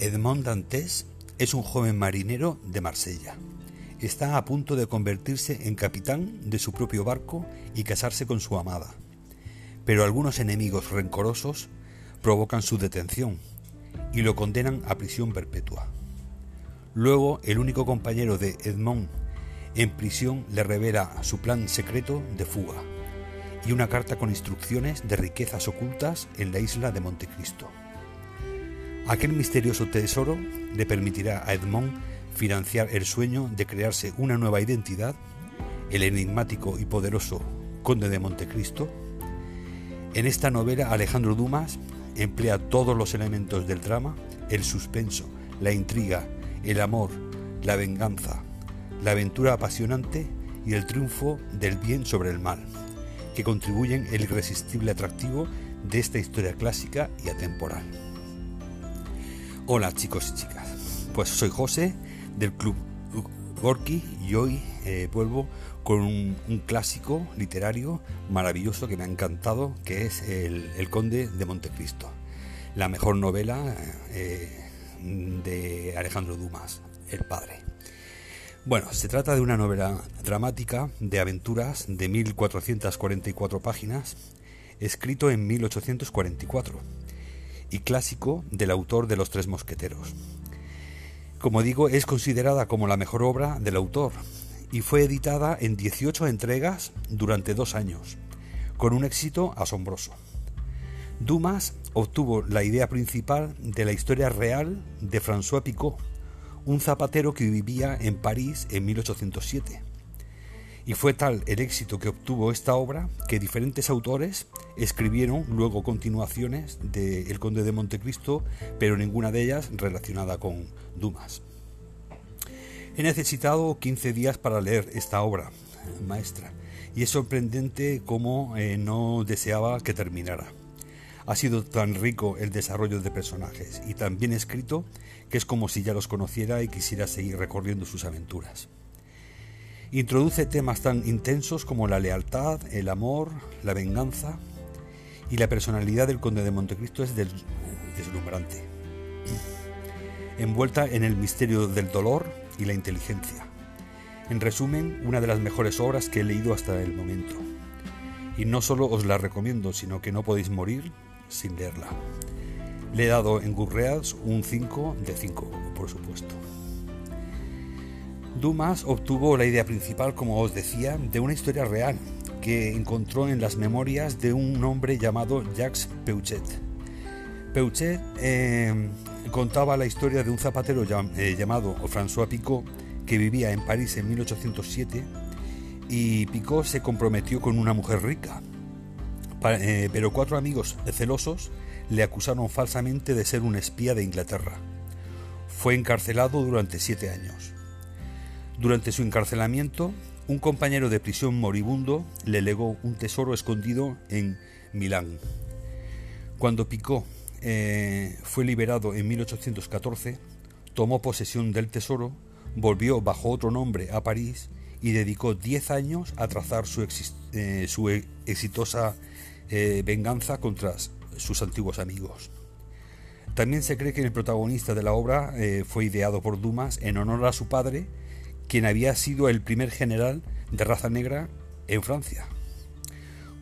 Edmond Dantes es un joven marinero de Marsella. Está a punto de convertirse en capitán de su propio barco y casarse con su amada. Pero algunos enemigos rencorosos provocan su detención y lo condenan a prisión perpetua. Luego, el único compañero de Edmond en prisión le revela su plan secreto de fuga y una carta con instrucciones de riquezas ocultas en la isla de Montecristo. Aquel misterioso tesoro le permitirá a Edmond financiar el sueño de crearse una nueva identidad, el enigmático y poderoso Conde de Montecristo. En esta novela Alejandro Dumas emplea todos los elementos del drama, el suspenso, la intriga, el amor, la venganza, la aventura apasionante y el triunfo del bien sobre el mal, que contribuyen el irresistible atractivo de esta historia clásica y atemporal. Hola chicos y chicas, pues soy José del Club Gorky y hoy eh, vuelvo con un, clásico literario maravilloso que me ha encantado, que es El, Conde de Montecristo, la mejor novela eh, de Alejandro Dumas, el padre. Bueno, se trata de una novela dramática de aventuras de 1444 páginas, escrito en 1844 y clásico del autor de Los Tres Mosqueteros. Como digo, es considerada como la mejor obra del autor y fue editada en 18 entregas durante dos años, con un éxito asombroso. Dumas obtuvo la idea principal de la historia real de François Picot, un zapatero que vivía en París en 1807 y fue tal el éxito que obtuvo esta obra que diferentes autores escribieron luego continuaciones de El Conde de Montecristo, pero ninguna de ellas relacionada con Dumas. He necesitado 15 días para leer esta obra maestra y es sorprendente cómo eh, no deseaba que terminara. Ha sido tan rico el desarrollo de personajes y tan bien escrito que es como si ya los conociera y quisiera seguir recorriendo sus aventuras. Introduce temas tan intensos como la lealtad, el amor, la venganza y la personalidad del conde de Montecristo es deslumbrante, envuelta en el misterio del dolor y la inteligencia. En resumen, una de las mejores obras que he leído hasta el momento. Y no solo os la recomiendo, sino que no podéis morir sin leerla. Le he dado en Goodreads un 5 de 5, por supuesto. Dumas obtuvo la idea principal, como os decía, de una historia real que encontró en las memorias de un hombre llamado Jacques Peuchet. Peuchet eh, contaba la historia de un zapatero eh, llamado François Picot que vivía en París en 1807 y Picot se comprometió con una mujer rica. Eh, pero cuatro amigos celosos le acusaron falsamente de ser un espía de Inglaterra. Fue encarcelado durante siete años. Durante su encarcelamiento, un compañero de prisión moribundo le legó un tesoro escondido en Milán. Cuando Picot eh, fue liberado en 1814, tomó posesión del tesoro, volvió bajo otro nombre a París y dedicó 10 años a trazar su, eh, e-, exitosa eh, venganza contra sus antiguos amigos. También se cree que el protagonista de la obra fue ideado por Dumas en honor a su padre, quien había sido el primer general de raza negra en Francia.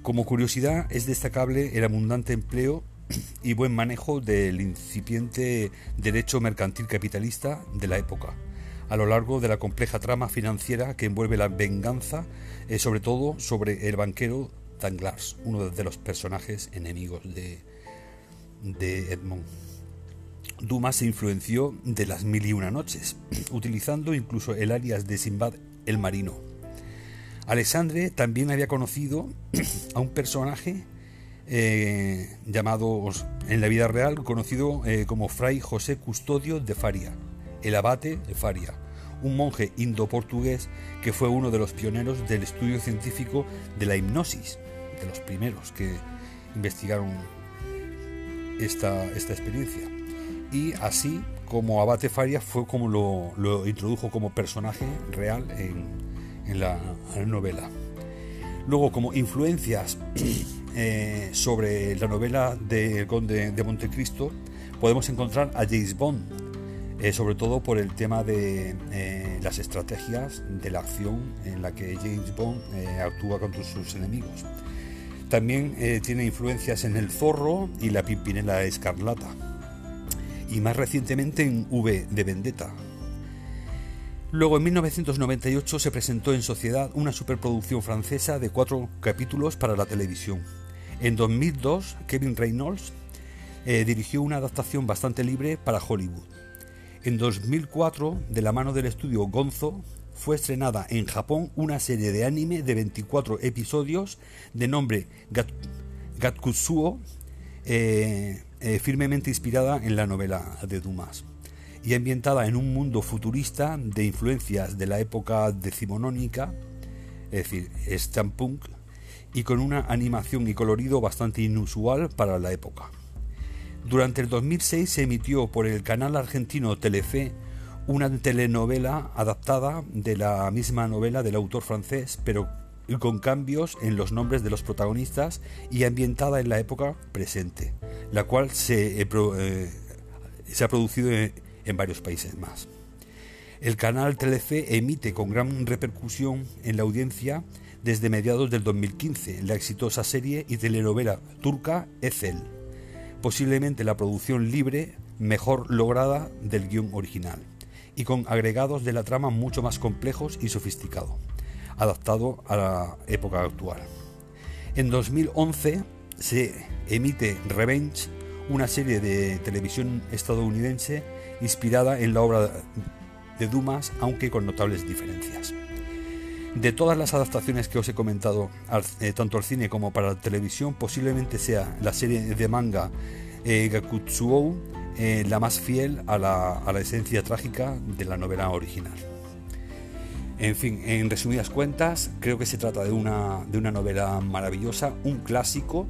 Como curiosidad, es destacable el abundante empleo y buen manejo del incipiente derecho mercantil capitalista de la época, a lo largo de la compleja trama financiera que envuelve la venganza, eh, sobre todo sobre el banquero Danglars, uno de los personajes enemigos de, de Edmond. Dumas se influenció de las mil y una noches, utilizando incluso el alias de Simbad el Marino. Alexandre también había conocido a un personaje eh, llamado en la vida real, conocido eh, como Fray José Custodio de Faria, el abate de Faria, un monje indo-portugués que fue uno de los pioneros del estudio científico de la hipnosis, de los primeros que investigaron esta, esta experiencia y así como Abate Faria fue como lo, introdujo como personaje real en, la, novela. Luego, como influencias eh, sobre la novela de El Conde de Montecristo, podemos encontrar a James Bond, eh, sobre todo por el tema de eh, las estrategias de la acción en la que James Bond actúa contra sus enemigos. También tiene influencias en El Zorro y La Pimpinela Escarlata. Y más recientemente en V de Vendetta. Luego en 1998 se presentó en Sociedad una superproducción francesa de cuatro capítulos para la televisión. En 2002 Kevin Reynolds dirigió una adaptación bastante libre para Hollywood. En 2004, de la mano del estudio Gonzo, fue estrenada en Japón una serie de anime de 24 episodios de nombre Gatkutsuo, eh, eh, firmemente inspirada en la novela de Dumas y ambientada en un mundo futurista de influencias de la época decimonónica, es decir, steampunk, y con una animación y colorido bastante inusual para la época. Durante el 2006 se emitió por el canal argentino Telefe una telenovela adaptada de la misma novela del autor francés, pero con cambios en los nombres de los protagonistas y ambientada en la época presente, la cual se, eh, eh, ha producido en, varios países más. El canal Telefe emite con gran repercusión en la audiencia desde mediados del 2015 la exitosa serie y telenovela turca Ecel posiblemente la producción libre mejor lograda del guion original, y con agregados de la trama mucho más complejos y sofisticados, adaptado a la época actual. En 2011 se emite Revenge, una serie de televisión estadounidense inspirada en la obra de Dumas, aunque con notables diferencias. De todas las adaptaciones que os he comentado, eh, tanto al cine como para la televisión, posiblemente sea la serie de manga eh, eh, la más fiel a la, esencia trágica de la novela original. En fin, en resumidas cuentas, creo que se trata de una, de una novela maravillosa, un clásico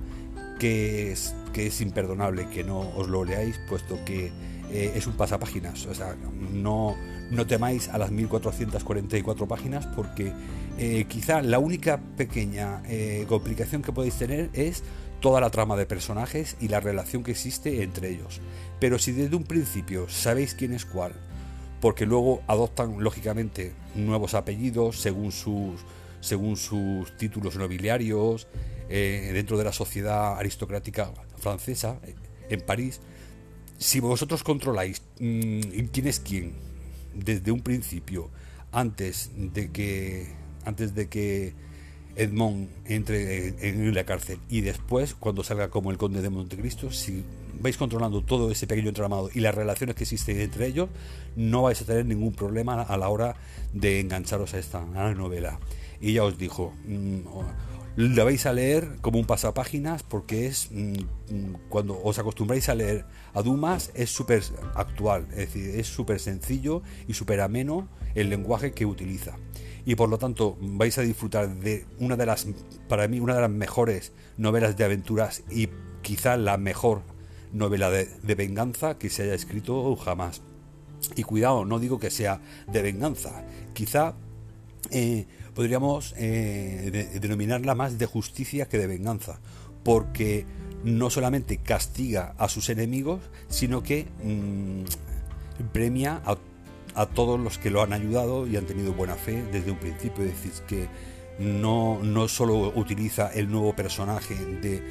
que es, que es imperdonable que no os lo leáis, puesto que es un pasapáginas. O sea, no, no temáis a las 1444 páginas porque eh, quizá la única pequeña eh, complicación que podéis tener es toda la trama de personajes y la relación que existe entre ellos. Pero si desde un principio sabéis quién es cuál, porque luego adoptan lógicamente nuevos apellidos según sus, según sus títulos nobiliarios, eh, dentro de la sociedad aristocrática francesa, en París, si vosotros controláis mm, quién es quién, desde un principio, antes de que, antes de que Edmond entre en, la cárcel y después, cuando salga como el conde de Montecristo, si vais controlando todo ese pequeño entramado y las relaciones que existen entre ellos, no vais a tener ningún problema a la hora de engancharos a esta novela. Y ya os dijo, mm, la vais a leer como un pasapáginas porque es mm, mm, cuando os acostumbráis a leer a Dumas es súper actual, es decir, es súper sencillo y súper ameno el lenguaje que utiliza. Y por lo tanto vais a disfrutar de una de las, para mí, una de las mejores novelas de aventuras y quizá la mejor novela de, venganza que se haya escrito jamás. Y cuidado, no digo que sea de venganza, quizá eh, podríamos eh, denominarla más de justicia que de venganza, porque no solamente castiga a sus enemigos, sino que mm, premia a, todos los que lo han ayudado y han tenido buena fe desde un principio. Es decir, que no, no solo utiliza el nuevo personaje de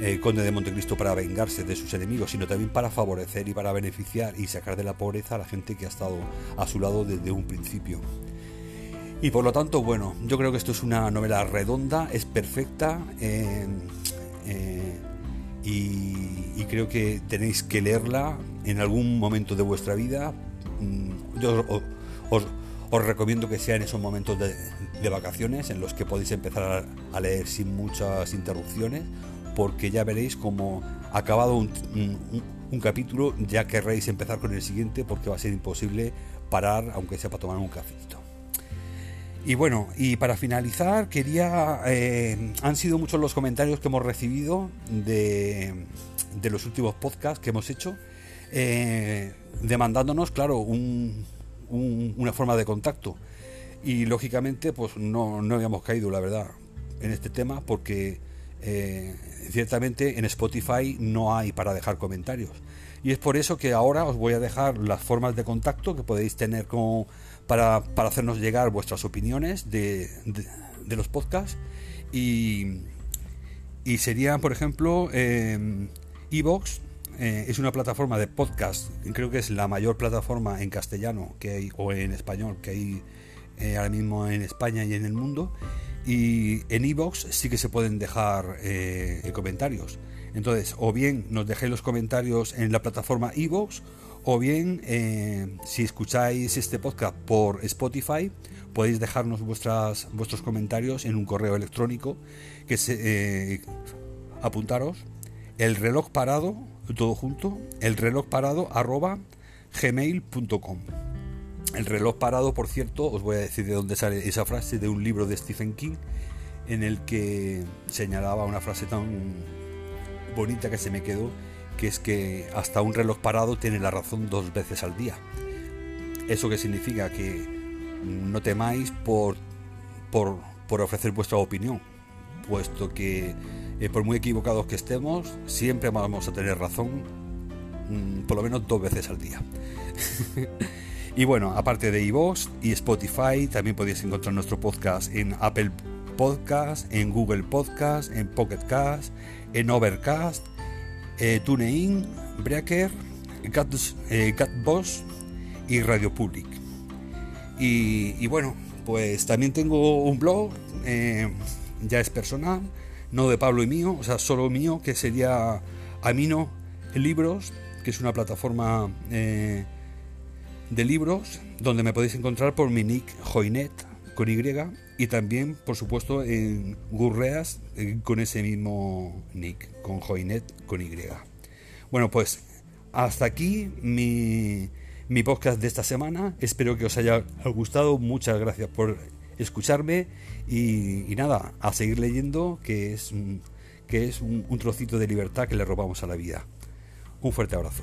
eh, Conde de Montecristo para vengarse de sus enemigos, sino también para favorecer y para beneficiar y sacar de la pobreza a la gente que ha estado a su lado desde un principio. Y por lo tanto, bueno, yo creo que esto es una novela redonda, es perfecta eh, eh, y, creo que tenéis que leerla en algún momento de vuestra vida. Mm, yo os, recomiendo que sea en esos momentos de, vacaciones en los que podéis empezar a, leer sin muchas interrupciones, porque ya veréis como acabado un, un capítulo ya querréis empezar con el siguiente porque va a ser imposible parar aunque sea para tomar un cafecito. Y bueno, y para finalizar, quería. Eh, han sido muchos los comentarios que hemos recibido de, los últimos podcasts que hemos hecho, eh, demandándonos, claro, una forma de contacto. Y lógicamente, pues no, no habíamos caído, la verdad, en este tema, porque eh, ciertamente en Spotify no hay para dejar comentarios. Y es por eso que ahora os voy a dejar las formas de contacto que podéis tener con, para, hacernos llegar vuestras opiniones de, los podcasts. Y, y serían, por ejemplo, eh, Evox, eh, es una plataforma de podcast, creo que es la mayor plataforma en castellano que hay, o en español que hay eh, ahora mismo en España y en el mundo. Y en iVoox sí que se pueden dejar eh, comentarios. Entonces, o bien nos dejéis los comentarios en la plataforma iVoox, o bien si escucháis este podcast por Spotify, podéis dejarnos vuestras, vuestros comentarios en un correo electrónico que se apuntaros el reloj parado todo junto, el reloj parado arroba gmail.com. El reloj parado, por cierto, os voy a decir de dónde sale esa frase de un libro de Stephen King en el que señalaba una frase tan bonita que se me quedó, que es que hasta un reloj parado tiene la razón dos veces al día. ¿Eso que significa? Que no temáis por, por, por ofrecer vuestra opinión, puesto que eh, por muy equivocados que estemos, siempre vamos a tener razón, mm, por lo menos dos veces al día. y bueno, aparte de iVoox y Spotify, también podéis encontrar nuestro podcast en Apple Podcast, en Google Podcast, en Pocket Cast, en Overcast, eh, TuneIn, Breaker, eh, Catboss y Radio Public. Y, bueno, pues también tengo un blog, ya es personal, no de Pablo y mío, o sea, solo mío, que sería Amino Libros, que es una plataforma eh, de libros donde me podéis encontrar por mi nick Joinet con Y y también, por supuesto, en Gurreas eh, con ese mismo nick, con Joinet con Y. Bueno, pues hasta aquí mi, mi podcast de esta semana. Espero que os haya gustado. Muchas gracias por escucharme y, nada, a seguir leyendo que es, que es un trocito de libertad que le robamos a la vida. Un fuerte abrazo.